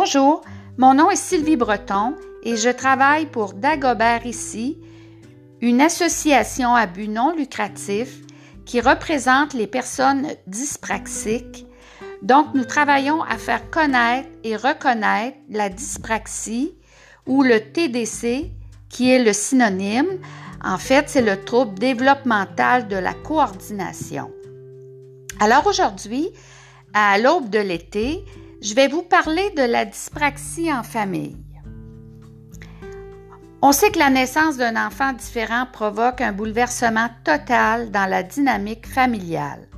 Bonjour, mon nom est Sylvie Breton et je travaille pour Dagobert ici, une association à but non lucratif qui représente les personnes dyspraxiques. Donc, nous travaillons à faire connaître et reconnaître la dyspraxie ou le TDC, qui est le synonyme. En fait, c'est le trouble développemental de la coordination. Alors aujourd'hui, à l'aube de l'été, je vais vous parler de la dyspraxie en famille. On sait que la naissance d'un enfant différent provoque un bouleversement total dans la dynamique familiale.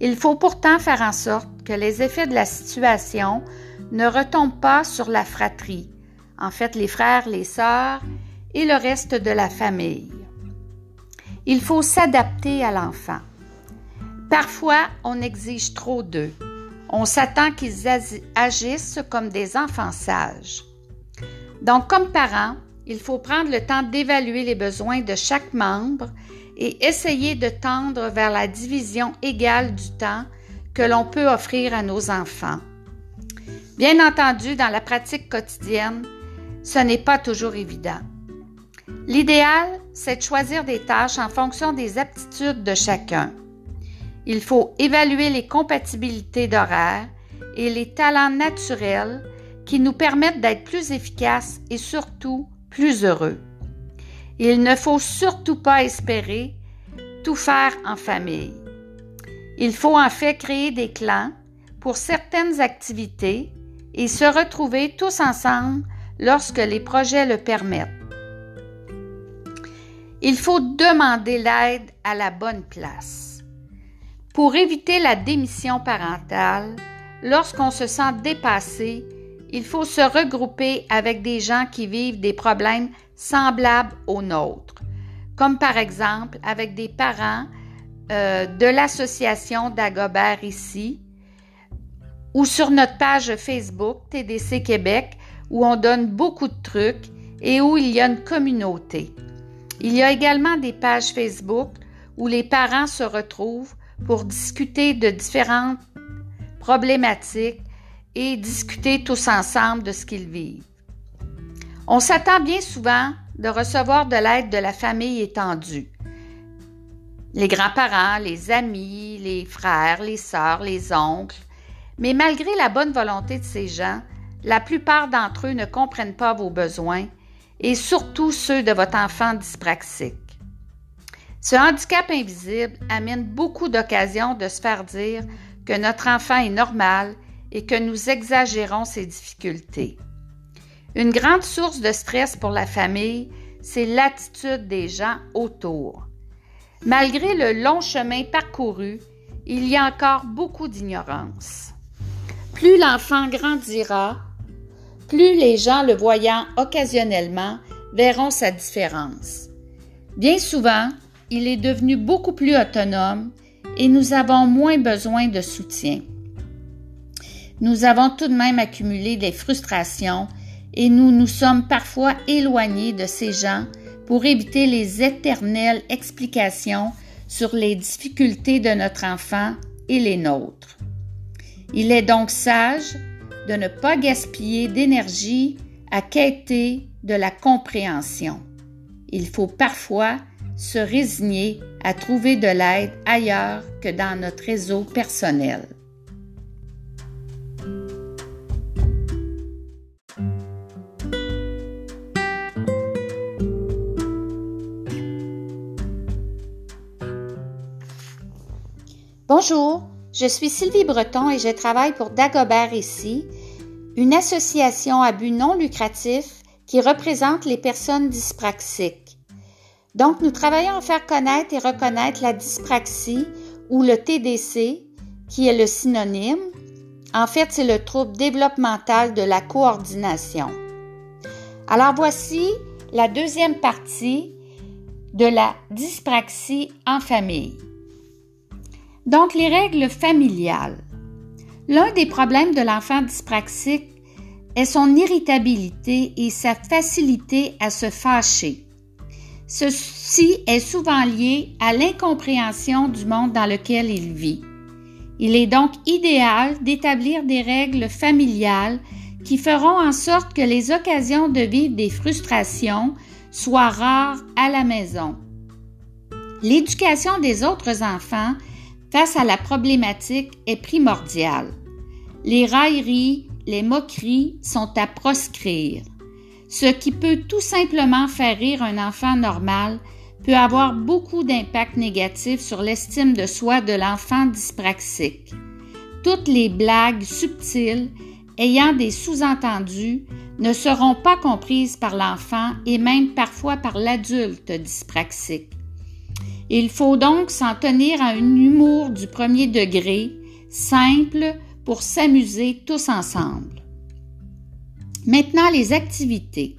Il faut pourtant faire en sorte que les effets de la situation ne retombent pas sur la fratrie, en fait les frères, les sœurs et le reste de la famille. Il faut s'adapter à l'enfant. Parfois, on exige trop d'eux. On s'attend qu'ils agissent comme des enfants sages. Donc, comme parents, il faut prendre le temps d'évaluer les besoins de chaque membre et essayer de tendre vers la division égale du temps que l'on peut offrir à nos enfants. Bien entendu, dans la pratique quotidienne, ce n'est pas toujours évident. L'idéal, c'est de choisir des tâches en fonction des aptitudes de chacun. Il faut évaluer les compatibilités d'horaire et les talents naturels qui nous permettent d'être plus efficaces et surtout plus heureux. Il ne faut surtout pas espérer tout faire en famille. Il faut en fait créer des clans pour certaines activités et se retrouver tous ensemble lorsque les projets le permettent. Il faut demander l'aide à la bonne place. Pour éviter la démission parentale, lorsqu'on se sent dépassé, il faut se regrouper avec des gens qui vivent des problèmes semblables aux nôtres, comme par exemple avec des parents euh, de l'association d'Agobert ici, ou sur notre page Facebook TDC Québec, où on donne beaucoup de trucs et où il y a une communauté. Il y a également des pages Facebook où les parents se retrouvent pour discuter de différentes problématiques et discuter tous ensemble de ce qu'ils vivent. On s'attend bien souvent de recevoir de l'aide de la famille étendue. Les grands-parents, les amis, les frères, les sœurs, les oncles. Mais malgré la bonne volonté de ces gens, la plupart d'entre eux ne comprennent pas vos besoins et surtout ceux de votre enfant dyspraxique. Ce handicap invisible amène beaucoup d'occasions de se faire dire que notre enfant est normal et que nous exagérons ses difficultés. Une grande source de stress pour la famille, c'est l'attitude des gens autour. Malgré le long chemin parcouru, il y a encore beaucoup d'ignorance. Plus l'enfant grandira, plus les gens le voyant occasionnellement verront sa différence. Bien souvent, il est devenu beaucoup plus autonome et nous avons moins besoin de soutien. Nous avons tout de même accumulé des frustrations et nous nous sommes parfois éloignés de ces gens pour éviter les éternelles explications sur les difficultés de notre enfant et les nôtres. Il est donc sage de ne pas gaspiller d'énergie à quêter de la compréhension. Il faut parfois se résigner à trouver de l'aide ailleurs que dans notre réseau personnel. Bonjour, je suis Sylvie Breton et je travaille pour Dagobert ici, une association à but non lucratif qui représente les personnes dyspraxiques. Donc, nous travaillons à faire connaître et reconnaître la dyspraxie ou le TDC, qui est le synonyme. En fait, c'est le trouble développemental de la coordination. Alors, voici la deuxième partie de la dyspraxie en famille. Donc, les règles familiales. L'un des problèmes de l'enfant dyspraxique est son irritabilité et sa facilité à se fâcher. Ceci est souvent lié à l'incompréhension du monde dans lequel il vit. Il est donc idéal d'établir des règles familiales qui feront en sorte que les occasions de vivre des frustrations soient rares à la maison. L'éducation des autres enfants face à la problématique est primordiale. Les railleries, les moqueries sont à proscrire. Ce qui peut tout simplement faire rire un enfant normal peut avoir beaucoup d'impact négatif sur l'estime de soi de l'enfant dyspraxique. Toutes les blagues subtiles ayant des sous-entendus ne seront pas comprises par l'enfant et même parfois par l'adulte dyspraxique. Il faut donc s'en tenir à un humour du premier degré, simple, pour s'amuser tous ensemble. Maintenant, les activités.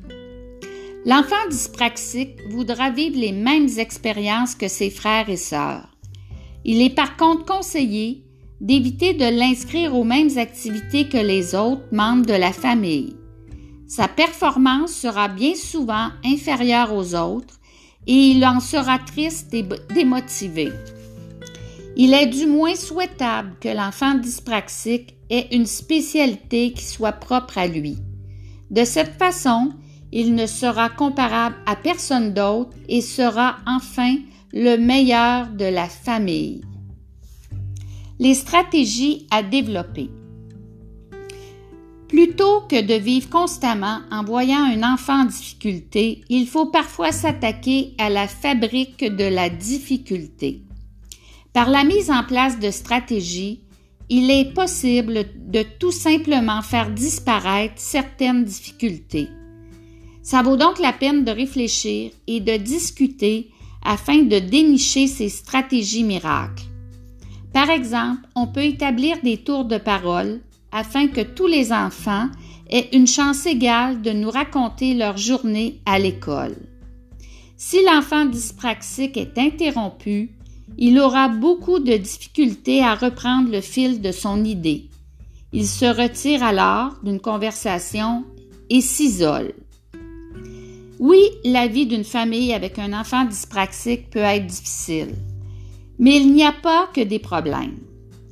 L'enfant dyspraxique voudra vivre les mêmes expériences que ses frères et sœurs. Il est par contre conseillé d'éviter de l'inscrire aux mêmes activités que les autres membres de la famille. Sa performance sera bien souvent inférieure aux autres et il en sera triste et démotivé. Il est du moins souhaitable que l'enfant dyspraxique ait une spécialité qui soit propre à lui. De cette façon, il ne sera comparable à personne d'autre et sera enfin le meilleur de la famille. Les stratégies à développer. Plutôt que de vivre constamment en voyant un enfant en difficulté, il faut parfois s'attaquer à la fabrique de la difficulté. Par la mise en place de stratégies, il est possible de tout simplement faire disparaître certaines difficultés. Ça vaut donc la peine de réfléchir et de discuter afin de dénicher ces stratégies miracles. Par exemple, on peut établir des tours de parole afin que tous les enfants aient une chance égale de nous raconter leur journée à l'école. Si l'enfant dyspraxique est interrompu, il aura beaucoup de difficultés à reprendre le fil de son idée. Il se retire alors d'une conversation et s'isole. Oui, la vie d'une famille avec un enfant dyspraxique peut être difficile, mais il n'y a pas que des problèmes.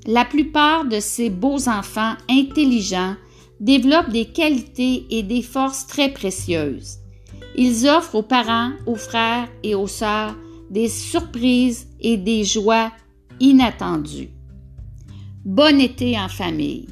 La plupart de ces beaux enfants intelligents développent des qualités et des forces très précieuses. Ils offrent aux parents, aux frères et aux sœurs des surprises et des joies inattendues. Bon été en famille.